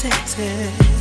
protected.